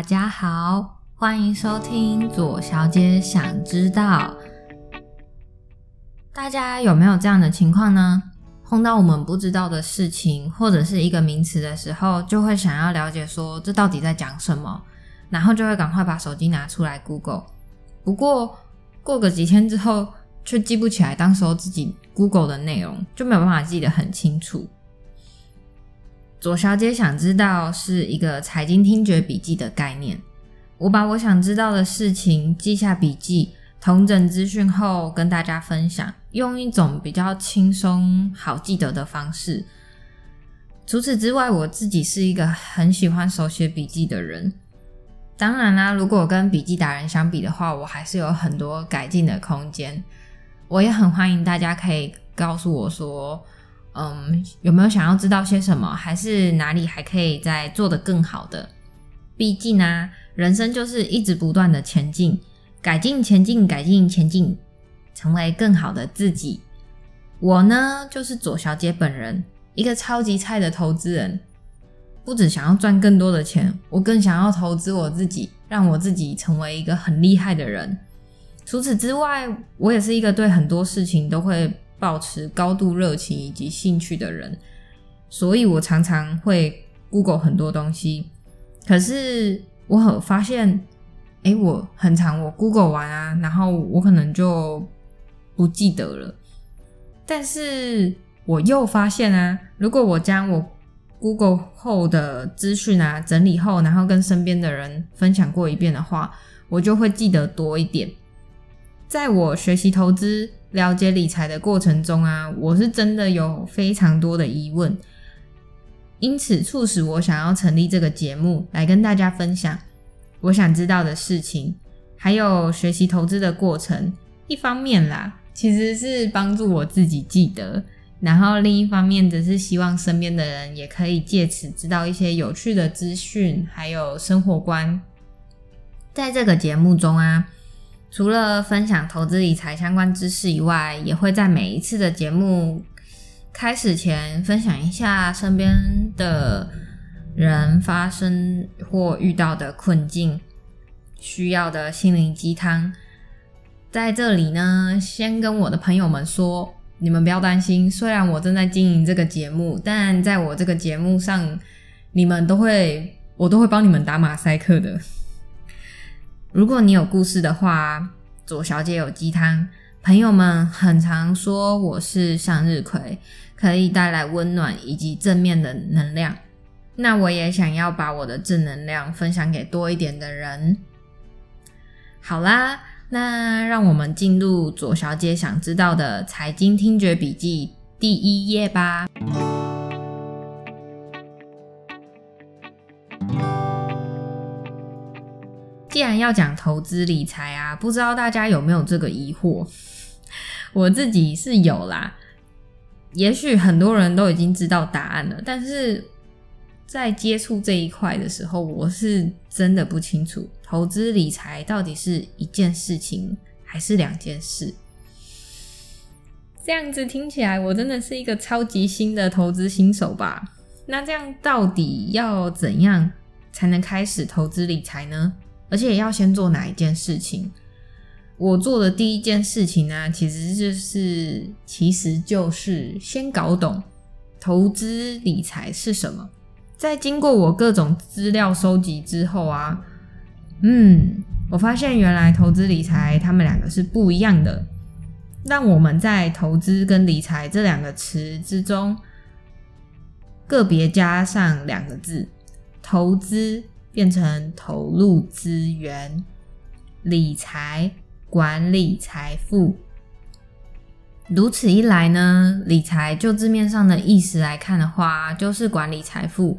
大家好，欢迎收听左小姐想知道。大家有没有这样的情况呢？碰到我们不知道的事情或者是一个名词的时候，就会想要了解说这到底在讲什么，然后就会赶快把手机拿出来 Google。不过过个几天之后，却记不起来当时候自己 Google 的内容，就没有办法记得很清楚。左小姐想知道是一个财经听觉笔记的概念。我把我想知道的事情记下笔记，同整资讯后跟大家分享，用一种比较轻松、好记得的方式。除此之外，我自己是一个很喜欢手写笔记的人。当然啦，如果跟笔记达人相比的话，我还是有很多改进的空间。我也很欢迎大家可以告诉我说。嗯，有没有想要知道些什么？还是哪里还可以再做得更好的？毕竟呢，人生就是一直不断的前进，改进、前进、改进、前进，成为更好的自己。我呢，就是左小姐本人，一个超级菜的投资人。不只想要赚更多的钱，我更想要投资我自己，让我自己成为一个很厉害的人。除此之外，我也是一个对很多事情都会。保持高度热情以及兴趣的人，所以我常常会 Google 很多东西。可是我很发现，哎，我很常我 Google 完啊，然后我可能就不记得了。但是我又发现啊，如果我将我 Google 后的资讯啊整理后，然后跟身边的人分享过一遍的话，我就会记得多一点。在我学习投资。了解理财的过程中啊，我是真的有非常多的疑问，因此促使我想要成立这个节目来跟大家分享我想知道的事情，还有学习投资的过程。一方面啦，其实是帮助我自己记得，然后另一方面则是希望身边的人也可以借此知道一些有趣的资讯，还有生活观。在这个节目中啊。除了分享投资理财相关知识以外，也会在每一次的节目开始前分享一下身边的人发生或遇到的困境，需要的心灵鸡汤。在这里呢，先跟我的朋友们说，你们不要担心，虽然我正在经营这个节目，但在我这个节目上，你们都会，我都会帮你们打马赛克的。如果你有故事的话，左小姐有鸡汤。朋友们很常说我是向日葵，可以带来温暖以及正面的能量。那我也想要把我的正能量分享给多一点的人。好啦，那让我们进入左小姐想知道的财经听觉笔记第一页吧。要讲投资理财啊，不知道大家有没有这个疑惑？我自己是有啦。也许很多人都已经知道答案了，但是在接触这一块的时候，我是真的不清楚投资理财到底是一件事情还是两件事。这样子听起来，我真的是一个超级新的投资新手吧？那这样到底要怎样才能开始投资理财呢？而且要先做哪一件事情？我做的第一件事情呢，其实就是，其实就是先搞懂投资理财是什么。在经过我各种资料收集之后啊，嗯，我发现原来投资理财他们两个是不一样的。让我们在投资跟理财这两个词之中，个别加上两个字，投资。变成投入资源、理财、管理财富。如此一来呢，理财就字面上的意思来看的话，就是管理财富。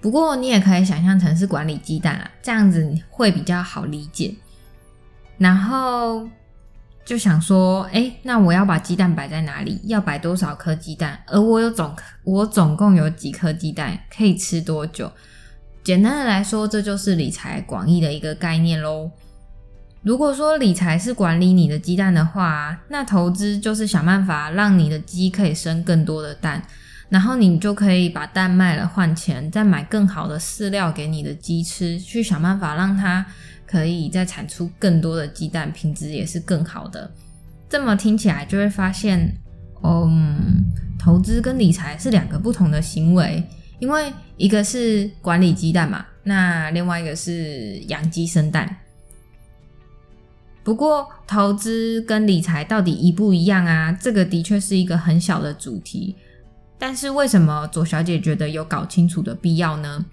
不过你也可以想象成是管理鸡蛋啊，这样子会比较好理解。然后就想说，哎，那我要把鸡蛋摆在哪里？要摆多少颗鸡蛋？而我有总，我总共有几颗鸡蛋？可以吃多久？简单的来说，这就是理财广义的一个概念喽。如果说理财是管理你的鸡蛋的话，那投资就是想办法让你的鸡可以生更多的蛋。然后你就可以把蛋卖了换钱，再买更好的饲料给你的鸡吃，去想办法让它可以再产出更多的鸡蛋，品质也是更好的。这么听起来就会发现，嗯，投资跟理财是两个不同的行为，因为一个是管理鸡蛋嘛，那另外一个是养鸡生蛋。不过，投资跟理财到底一不一样啊？这个的确是一个很小的主题。但是，为什么左小姐觉得有搞清楚的必要呢？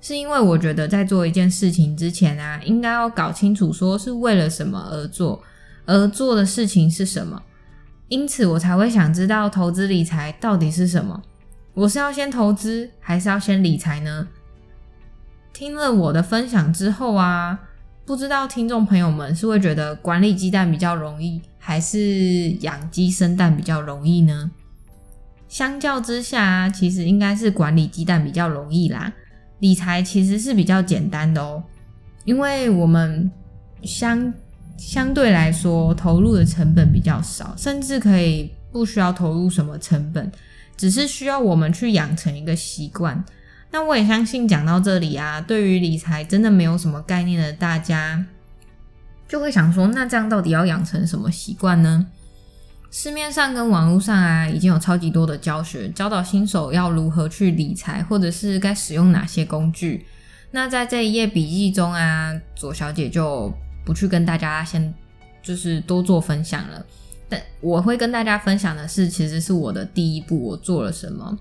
是因为我觉得在做一件事情之前啊，应该要搞清楚说是为了什么而做，而做的事情是什么。因此，我才会想知道投资理财到底是什么。我是要先投资，还是要先理财呢？听了我的分享之后啊。不知道听众朋友们是会觉得管理鸡蛋比较容易，还是养鸡生蛋比较容易呢？相较之下，其实应该是管理鸡蛋比较容易啦。理财其实是比较简单的哦，因为我们相相对来说投入的成本比较少，甚至可以不需要投入什么成本，只是需要我们去养成一个习惯。那我也相信，讲到这里啊，对于理财真的没有什么概念的大家，就会想说，那这样到底要养成什么习惯呢？市面上跟网络上啊，已经有超级多的教学，教导新手要如何去理财，或者是该使用哪些工具。那在这一页笔记中啊，左小姐就不去跟大家先就是多做分享了。我会跟大家分享的是，其实是我的第一步，我做了什么。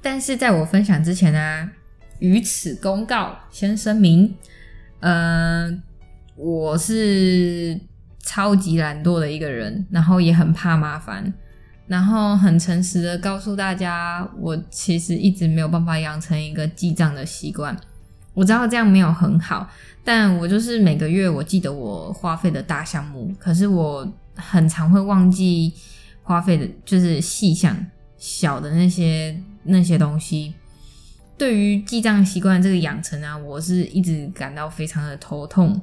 但是在我分享之前呢，于此公告先声明，呃，我是超级懒惰的一个人，然后也很怕麻烦，然后很诚实的告诉大家，我其实一直没有办法养成一个记账的习惯。我知道这样没有很好，但我就是每个月我记得我花费的大项目，可是我很常会忘记花费的，就是细项小的那些。那些东西，对于记账习惯这个养成啊，我是一直感到非常的头痛。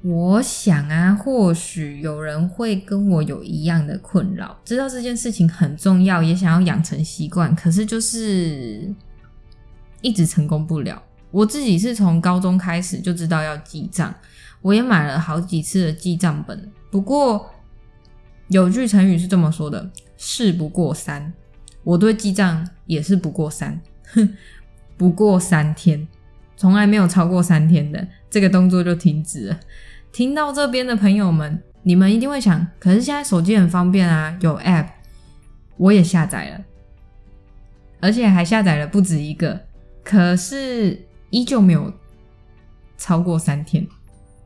我想啊，或许有人会跟我有一样的困扰，知道这件事情很重要，也想要养成习惯，可是就是一直成功不了。我自己是从高中开始就知道要记账，我也买了好几次的记账本。不过有句成语是这么说的：“事不过三。”我对记账也是不过三，哼 不过三天，从来没有超过三天的这个动作就停止了。听到这边的朋友们，你们一定会想，可是现在手机很方便啊，有 App，我也下载了，而且还下载了不止一个，可是依旧没有超过三天。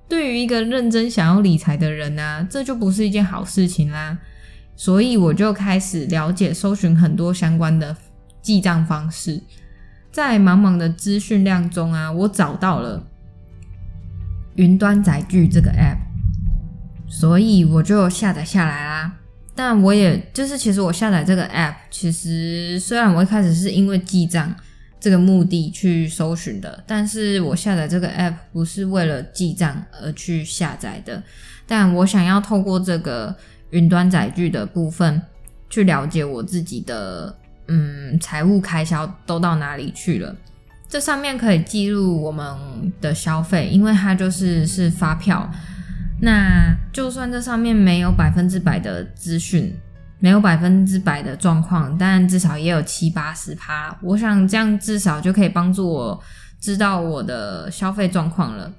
对于一个认真想要理财的人呢，这就不是一件好事情啦。所以我就开始了解、搜寻很多相关的记账方式，在茫茫的资讯量中啊，我找到了云端载具这个 app，所以我就下载下来啦。但我也就是，其实我下载这个 app，其实虽然我一开始是因为记账这个目的去搜寻的，但是我下载这个 app 不是为了记账而去下载的，但我想要透过这个。云端载具的部分，去了解我自己的嗯财务开销都到哪里去了。这上面可以记录我们的消费，因为它就是是发票。那就算这上面没有百分之百的资讯，没有百分之百的状况，但至少也有七八十趴。我想这样至少就可以帮助我知道我的消费状况了。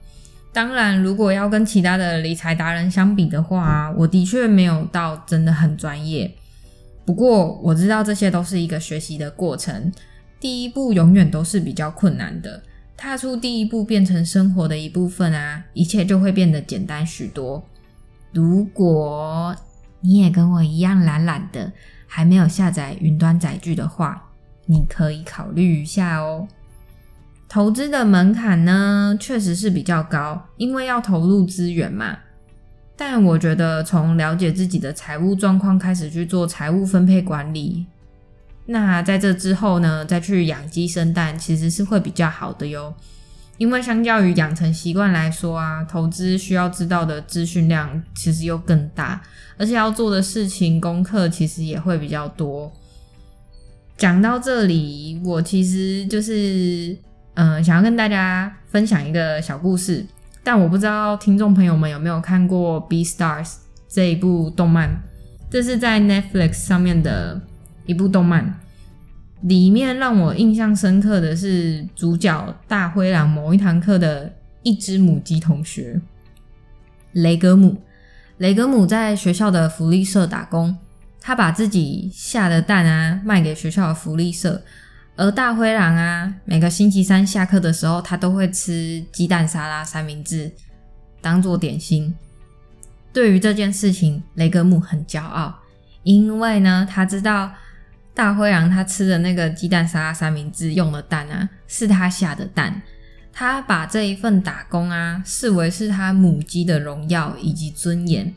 当然，如果要跟其他的理财达人相比的话，我的确没有到真的很专业。不过我知道这些都是一个学习的过程，第一步永远都是比较困难的。踏出第一步，变成生活的一部分啊，一切就会变得简单许多。如果你也跟我一样懒懒的，还没有下载云端载具的话，你可以考虑一下哦。投资的门槛呢，确实是比较高，因为要投入资源嘛。但我觉得从了解自己的财务状况开始去做财务分配管理，那在这之后呢，再去养鸡生蛋，其实是会比较好的哟。因为相较于养成习惯来说啊，投资需要知道的资讯量其实又更大，而且要做的事情功课其实也会比较多。讲到这里，我其实就是嗯，想要跟大家分享一个小故事，但我不知道听众朋友们有没有看过《B Stars》这一部动漫，这是在 Netflix 上面的一部动漫。里面让我印象深刻的是主角大灰狼某一堂课的一只母鸡同学雷格姆。雷格姆在学校的福利社打工，他把自己下的蛋啊卖给学校的福利社。而大灰狼啊，每个星期三下课的时候，他都会吃鸡蛋沙拉三明治当做点心。对于这件事情，雷格姆很骄傲，因为呢，他知道。大灰狼他吃的那个鸡蛋沙拉三明治用的蛋啊，是他下的蛋。他把这一份打工啊视为是他母鸡的荣耀以及尊严。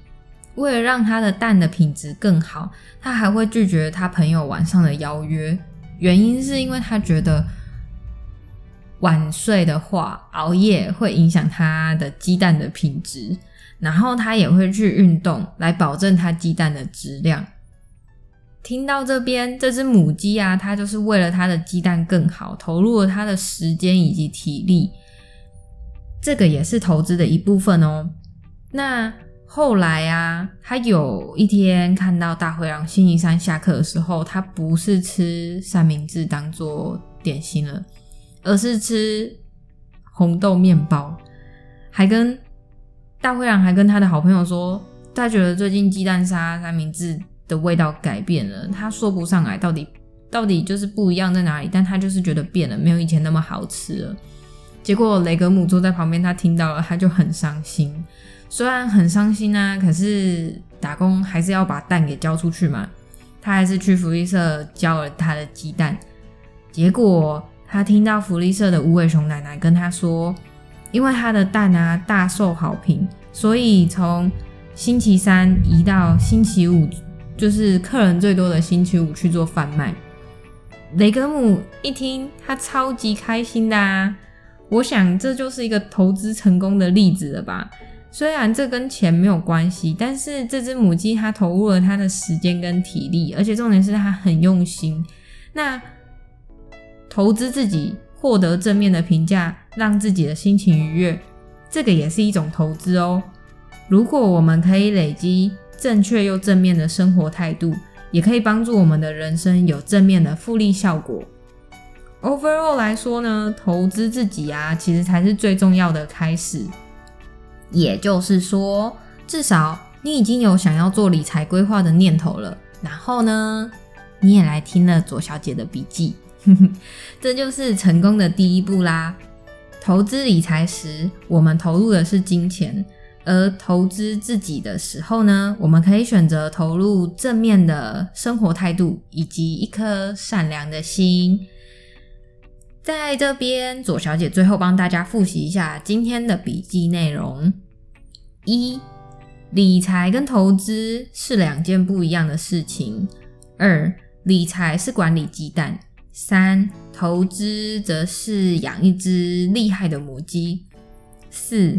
为了让他的蛋的品质更好，他还会拒绝他朋友晚上的邀约。原因是因为他觉得晚睡的话，熬夜会影响他的鸡蛋的品质。然后他也会去运动来保证他鸡蛋的质量。听到这边，这只母鸡啊，它就是为了它的鸡蛋更好，投入了它的时间以及体力，这个也是投资的一部分哦。那后来啊，他有一天看到大灰狼星期三下课的时候，他不是吃三明治当做点心了，而是吃红豆面包，还跟大灰狼还跟他的好朋友说，他觉得最近鸡蛋沙三明治。的味道改变了，他说不上来到底到底就是不一样在哪里，但他就是觉得变了，没有以前那么好吃了。结果雷格姆坐在旁边，他听到了，他就很伤心。虽然很伤心啊，可是打工还是要把蛋给交出去嘛。他还是去福利社交了他的鸡蛋。结果他听到福利社的无尾熊奶奶跟他说，因为他的蛋啊大受好评，所以从星期三移到星期五。就是客人最多的星期五去做贩卖。雷格姆一听，他超级开心的啊！我想这就是一个投资成功的例子了吧？虽然这跟钱没有关系，但是这只母鸡它投入了它的时间跟体力，而且重点是它很用心。那投资自己，获得正面的评价，让自己的心情愉悦，这个也是一种投资哦。如果我们可以累积。正确又正面的生活态度，也可以帮助我们的人生有正面的复利效果。Overall 来说呢，投资自己啊，其实才是最重要的开始。也就是说，至少你已经有想要做理财规划的念头了。然后呢，你也来听了左小姐的笔记，这就是成功的第一步啦。投资理财时，我们投入的是金钱。而投资自己的时候呢，我们可以选择投入正面的生活态度以及一颗善良的心。在这边，左小姐最后帮大家复习一下今天的笔记内容：一、理财跟投资是两件不一样的事情；二、理财是管理鸡蛋；三、投资则是养一只厉害的母鸡；四。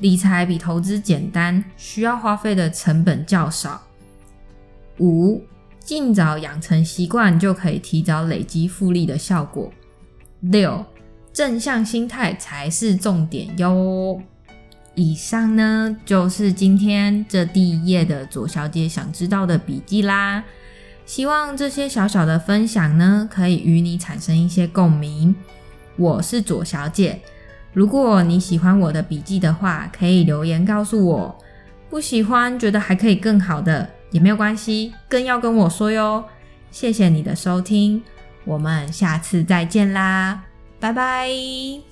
理财比投资简单，需要花费的成本较少。五，尽早养成习惯，就可以提早累积复利的效果。六，正向心态才是重点哟。以上呢，就是今天这第一页的左小姐想知道的笔记啦。希望这些小小的分享呢，可以与你产生一些共鸣。我是左小姐。如果你喜欢我的笔记的话，可以留言告诉我；不喜欢，觉得还可以更好的也没有关系，更要跟我说哟。谢谢你的收听，我们下次再见啦，拜拜。